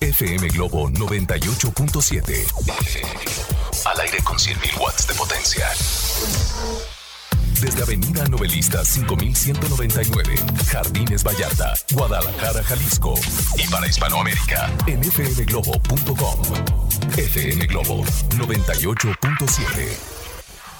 FM Globo 98.7. Al aire con 100.000 watts de potencia. Desde Avenida Novelista 5199, Jardines Vallarta, Guadalajara, Jalisco. Y para Hispanoamérica, en fmglobo.com. FM Globo 98.7.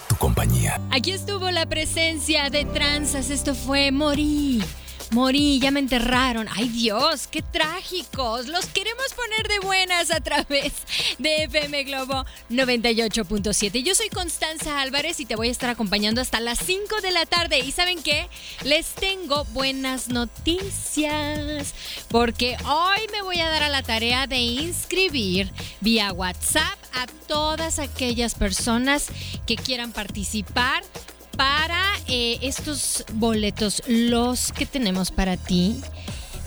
Tu compañía. Aquí estuvo la presencia de tranzas. Esto fue Morí. Morí, ya me enterraron. Ay Dios, qué trágicos. Los queremos poner de buenas a través de FM Globo 98.7. Yo soy Constanza Álvarez y te voy a estar acompañando hasta las 5 de la tarde. ¿Y saben qué? Les tengo buenas noticias. Porque hoy me voy a dar a la tarea de inscribir vía WhatsApp a todas aquellas personas que quieran participar para eh, estos boletos, los que tenemos para ti.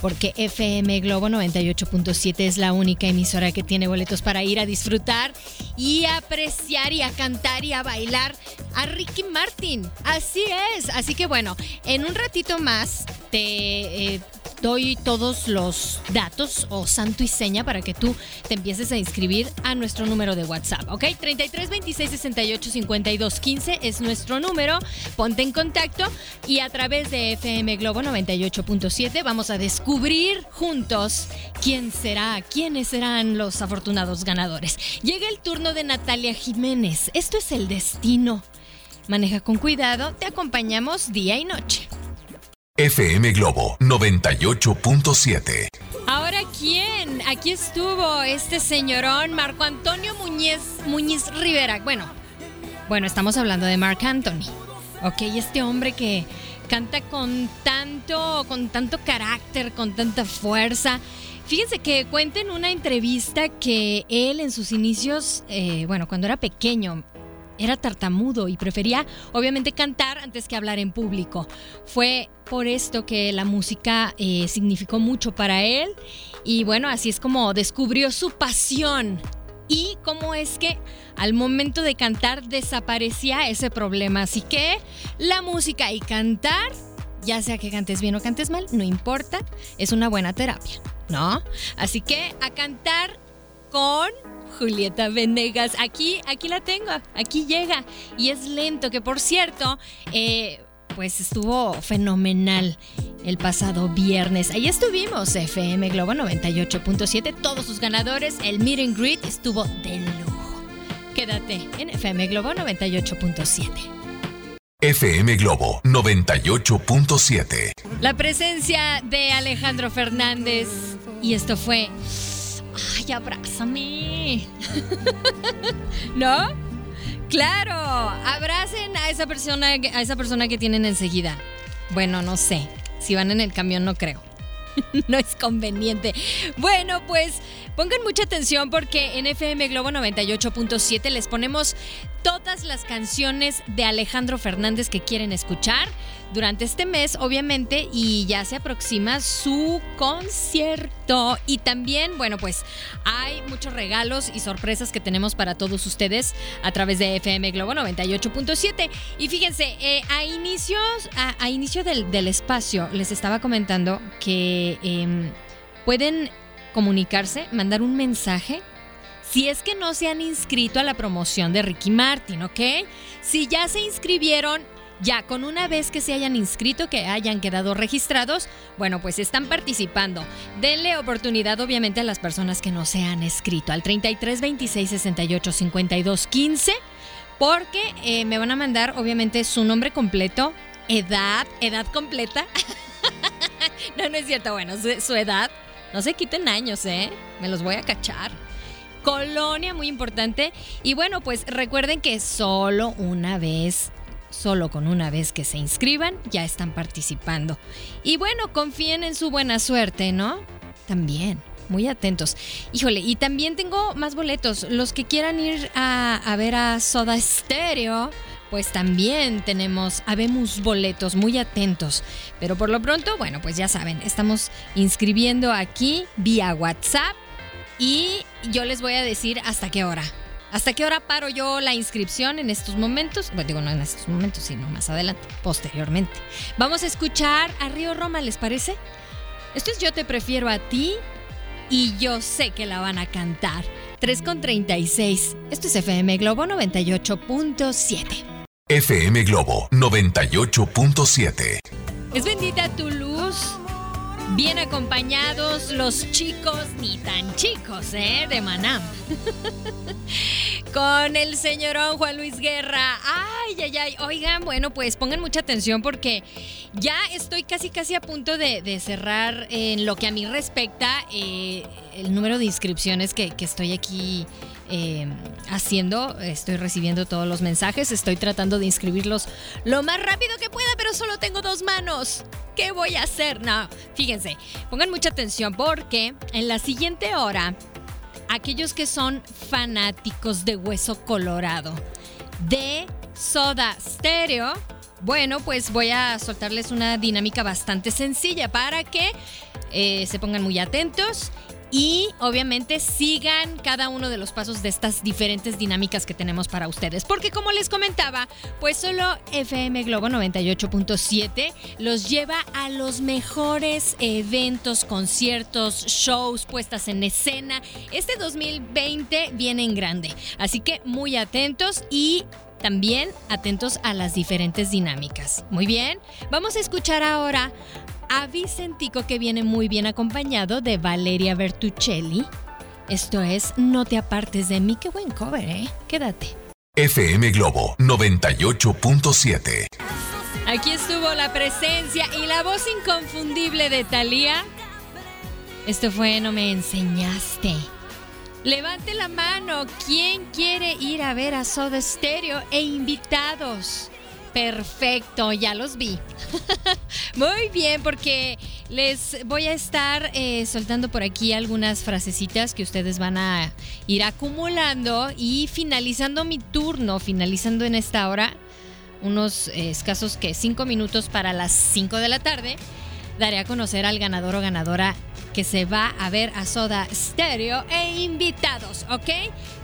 Porque FM Globo 98.7 es la única emisora que tiene boletos para ir a disfrutar y apreciar y a cantar y a bailar a Ricky Martin. Así es. Así que bueno, en un ratito más te eh, doy todos los datos o santo y seña para que tú te empieces a inscribir a nuestro número de WhatsApp, ¿ok? 33 26 68 52 15 es nuestro número. Ponte en contacto y a través de FM Globo 98.7 vamos a descubrir juntos quién será, quiénes serán los afortunados ganadores. Llega el turno de Natalia Jiménez. Esto es el destino. Maneja con cuidado, te acompañamos día y noche. FM Globo 98.7. Ahora, ¿quién? Aquí estuvo este señorón, Marco Antonio Muñiz, Muñiz Rivera. Bueno, bueno, estamos hablando de Marc Anthony. Ok, este hombre que canta con tanto, con tanto carácter, con tanta fuerza. Fíjense que cuenta en una entrevista que él en sus inicios, eh, bueno, cuando era pequeño, era tartamudo y prefería obviamente cantar antes que hablar en público. Fue por esto que la música eh, significó mucho para él y bueno, así es como descubrió su pasión y cómo es que al momento de cantar desaparecía ese problema. Así que la música y cantar, ya sea que cantes bien o cantes mal, no importa, es una buena terapia, ¿no? Así que a cantar con Julieta Venegas. Aquí, aquí la tengo, aquí llega. Y es lento, que por cierto, eh, pues estuvo fenomenal el pasado viernes. Ahí estuvimos, FM Globo 98.7, todos sus ganadores. El meet and greet estuvo de lujo. Quédate en FM Globo 98.7. FM Globo 98.7. La presencia de Alejandro Fernández. Y esto fue ay, abrázame. ¿No? Claro, abracen a esa persona, a esa persona que tienen enseguida. Bueno, no sé. Si van en el camión, no creo. no es conveniente. Bueno, pues pongan mucha atención porque en FM Globo 98.7 les ponemos todas las canciones de Alejandro Fernández que quieren escuchar durante este mes, obviamente, y ya se aproxima su concierto. Y también, bueno, pues hay muchos regalos y sorpresas que tenemos para todos ustedes a través de FM Globo 98.7. Y fíjense, eh, a inicios, a, inicio del, espacio, les estaba comentando que em, pueden comunicarse, mandar un mensaje si es que no se han inscrito a la promoción de Ricky Martin, ¿ok? Si ya se inscribieron, ya con una vez que se hayan inscrito, que hayan quedado registrados, bueno, pues están participando. Denle oportunidad obviamente a las personas que no se han inscrito al 33 26 68 52 15 porque eh, me van a mandar obviamente su nombre completo, edad, edad completa. no, no es cierto, bueno, su edad. No se quiten años, ¿eh? Me los voy a cachar. Colonia, muy importante. Y bueno, pues recuerden que solo una vez, solo con una vez que se inscriban, ya están participando. Y bueno, confíen en su buena suerte, ¿no? También. Muy atentos. Híjole, y también tengo más boletos. Los que quieran ir a, a ver a Soda Stereo, pues también tenemos, habemos boletos, muy atentos. Pero por lo pronto, bueno, pues ya saben, estamos inscribiendo aquí vía WhatsApp y yo les voy a decir hasta qué hora. ¿Hasta qué hora paro yo la inscripción en estos momentos? Bueno, digo, no en estos momentos, sino más adelante, posteriormente. Vamos a escuchar a Río Roma, ¿les parece? Esto es Yo te prefiero a ti y yo sé que la van a cantar. 3 con 36. Esto es FM Globo 98.7. FM Globo 98.7. Es bendita tu luz. Bien acompañados los chicos, ni tan chicos, ¿eh? De Manam. Con el señorón Juan Luis Guerra. Ay, ay, ay. Oigan, bueno, pues pongan mucha atención porque ya estoy casi, casi a punto de, cerrar en lo que a mí respecta eh, el número de inscripciones que estoy aquí eh, haciendo. Estoy recibiendo todos los mensajes. Estoy tratando de inscribirlos lo más rápido que pueda, pero solo tengo dos manos. ¿Qué voy a hacer? No, fíjense, pongan mucha atención porque en la siguiente hora, aquellos que son fanáticos de Hueso Colorado, de Soda Stereo, bueno, pues voy a soltarles una dinámica bastante sencilla para que eh, se pongan muy atentos y obviamente sigan cada uno de los pasos de estas diferentes dinámicas que tenemos para ustedes. Porque como les comentaba, pues solo FM Globo 98.7 los lleva a los mejores eventos, conciertos, shows, puestas en escena. Este 2020 viene en grande, así que muy atentos y también atentos a las diferentes dinámicas. Muy bien, vamos a escuchar ahora a Vicentico que viene muy bien acompañado de Valeria Bertuccelli. Esto es No te apartes de mí. Qué buen cover, ¿eh? Quédate. FM Globo 98.7. Aquí estuvo la presencia y la voz inconfundible de Thalía. Esto fue No me enseñaste. Levante la mano. ¿Quién quiere ir a ver a Soda Stereo e invitados? Perfecto, ya los vi. Muy bien, porque les voy a estar eh, soltando por aquí algunas frasecitas que ustedes van a ir acumulando y finalizando mi turno, finalizando en esta hora, unos escasos que cinco minutos para las cinco de la tarde, daré a conocer al ganador o ganadora que se va a ver a Soda Stereo e invitados, ¿ok?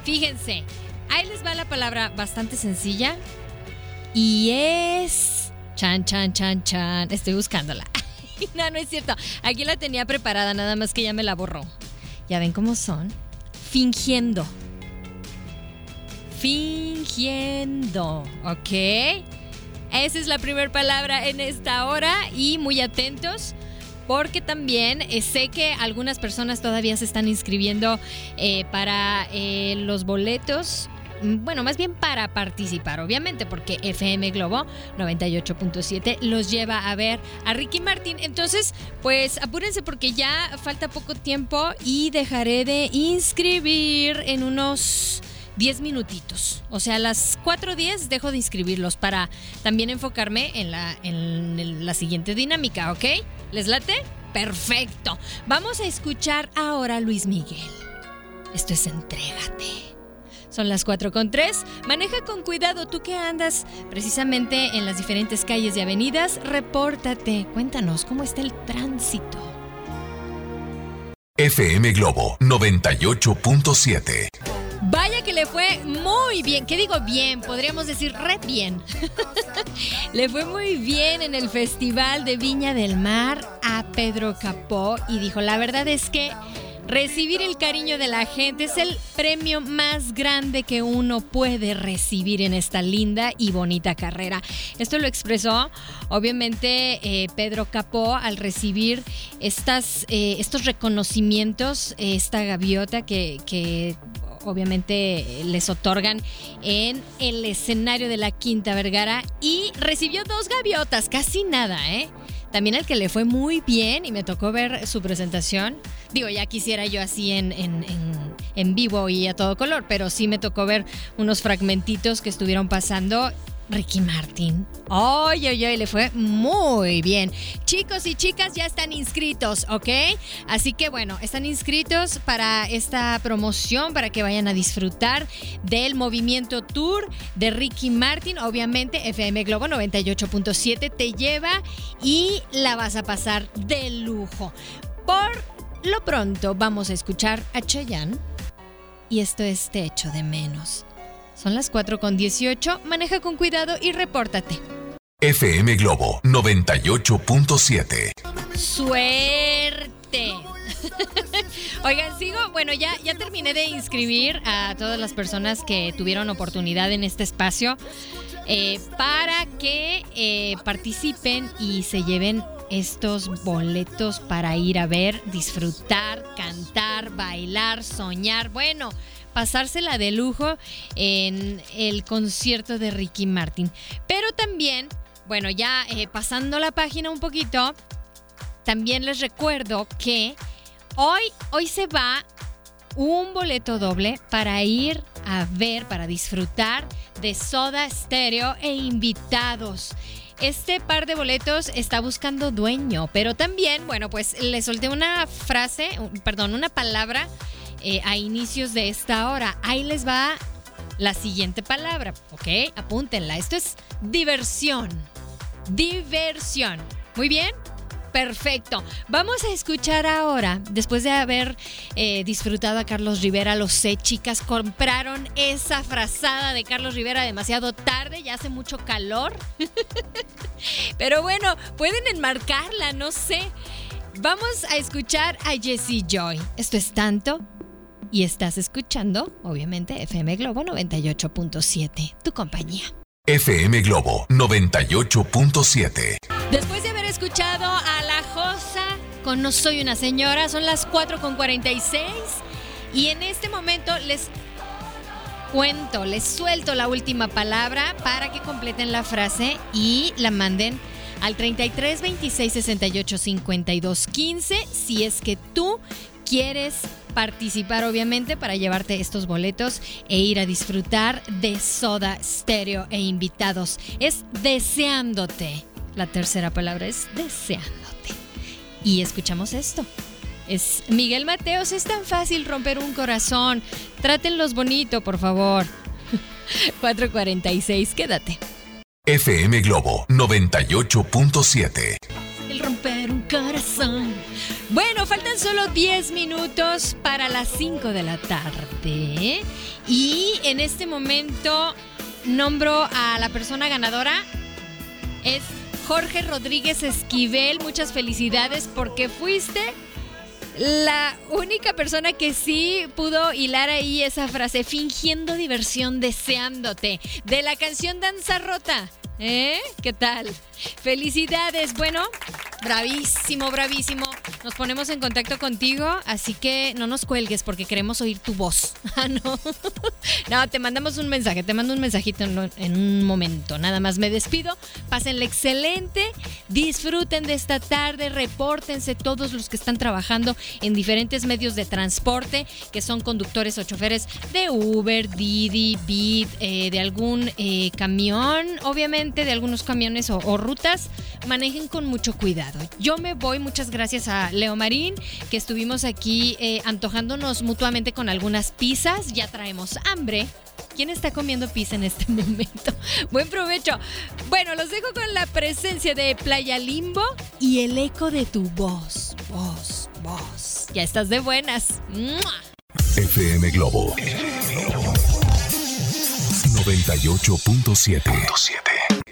Fíjense, ahí les va la palabra bastante sencilla y es... Chan, chan, chan, chan. Estoy buscándola. no, no es cierto. Aquí la tenía preparada, nada más que ya me la borró. Ya ven cómo son. Fingiendo. Fingiendo. ¿Ok? Esa es la primera palabra en esta hora y muy atentos porque también eh, sé que algunas personas todavía se están inscribiendo eh, para eh, los boletos bueno, más bien para participar, obviamente, porque FM Globo 98.7 los lleva a ver a Ricky Martin. Entonces, pues apúrense porque ya falta poco tiempo y dejaré de inscribir en unos 10 minutitos. O sea, a las 4.10 dejo de inscribirlos para también enfocarme en la, en la siguiente dinámica, ¿ok? ¿Les late? Perfecto. Vamos a escuchar ahora a Luis Miguel. Esto es Entrégate. Son las 4 con 3. Maneja con cuidado tú que andas precisamente en las diferentes calles y avenidas. Repórtate. Cuéntanos cómo está el tránsito. FM Globo 98.7. Vaya que le fue muy bien. ¿Qué digo bien? Podríamos decir re bien. le fue muy bien en el Festival de Viña del Mar a Pedro Capó y dijo, la verdad es que Recibir el cariño de la gente es el premio más grande que uno puede recibir en esta linda y bonita carrera. Esto lo expresó obviamente eh, Pedro Capó al recibir estas, eh, estos reconocimientos, esta gaviota que, que obviamente les otorgan en el escenario de la Quinta Vergara y recibió dos gaviotas, casi nada, ¿eh? También el que le fue muy bien y me tocó ver su presentación. Digo, ya quisiera yo así en, en, vivo y a todo color, pero sí me tocó ver unos fragmentitos que estuvieron pasando Ricky Martin. Oye, oye, le fue muy bien. Chicos y chicas ya están inscritos, ¿ok? Así que bueno, están inscritos para esta promoción, para que vayan a disfrutar del movimiento tour de Ricky Martin. Obviamente, FM Globo 98.7 te lleva y la vas a pasar de lujo. Por lo pronto, vamos a escuchar a Chayanne. Y esto es Te echo de menos. Son las 4 con 18. Maneja con cuidado y repórtate. FM Globo 98.7. Suerte. Oigan, sigo, bueno, ya, ya terminé de inscribir a todas las personas que tuvieron oportunidad en este espacio eh, para que eh, participen y se lleven estos boletos para ir a ver, disfrutar, cantar, bailar, soñar. Bueno, pasársela de lujo en el concierto de Ricky Martin. Pero también, bueno, ya eh, pasando la página un poquito, también les recuerdo que hoy, hoy se va un boleto doble para ir a ver, para disfrutar de Soda Stereo e invitados. Este par de boletos está buscando dueño, pero también, bueno, pues le solté una frase, perdón, una palabra eh, a inicios de esta hora. Ahí les va la siguiente palabra, ¿ok? Apúntenla. Esto es diversión. Diversión. Muy bien. Perfecto. Vamos a escuchar ahora, después de haber eh, disfrutado a Carlos Rivera, lo sé, chicas, compraron esa frazada de Carlos Rivera demasiado tarde, ya hace mucho calor. Pero bueno, pueden enmarcarla, no sé. Vamos a escuchar a Jessie Joy. Esto es tanto y estás escuchando, obviamente, FM Globo 98.7, tu compañía. FM Globo 98.7. Después de haber escuchado a La Josa con No Soy una Señora, son las 4.46 y en este momento les cuento, les suelto la última palabra para que completen la frase y la manden al 33 26 68 52 15 si es que tú quieres participar obviamente para llevarte estos boletos e ir a disfrutar de Soda Stereo e invitados. Es deseándote. La tercera palabra es deseándote. Y escuchamos esto. Es Miguel Mateos, es tan fácil romper un corazón. Trátenlos bonito, por favor. 446, quédate. FM Globo 98.7. solo 10 minutos para las 5 de la tarde. Y en este momento nombro a la persona ganadora. Es Jorge Rodríguez Esquivel. Muchas felicidades porque fuiste la única persona que sí pudo hilar ahí esa frase, fingiendo diversión, deseándote, de la canción Danza Rota. ¿Eh? ¿Qué tal? Felicidades. Bueno, bravísimo, bravísimo. Nos ponemos en contacto contigo, así que no nos cuelgues porque queremos oír tu voz. Ah, no. No, te mandamos un mensaje, te mando un mensajito en, un momento. Nada más me despido. Pásenle excelente. Disfruten de esta tarde. Repórtense todos los que están trabajando en diferentes medios de transporte, que son conductores o choferes de Uber, Didi, Bit, eh, de algún eh, camión, obviamente, de algunos camiones o, o rutas. Manejen con mucho cuidado. Yo me voy, muchas gracias a Leo Marín, que estuvimos aquí eh, antojándonos mutuamente con algunas pizzas. Ya traemos hambre. ¿Quién está comiendo pizza en este momento? Buen provecho. Bueno, los dejo con la presencia de Playa Limbo y el eco de tu voz. Voz, voz. Ya estás de buenas. FM Globo 98.7.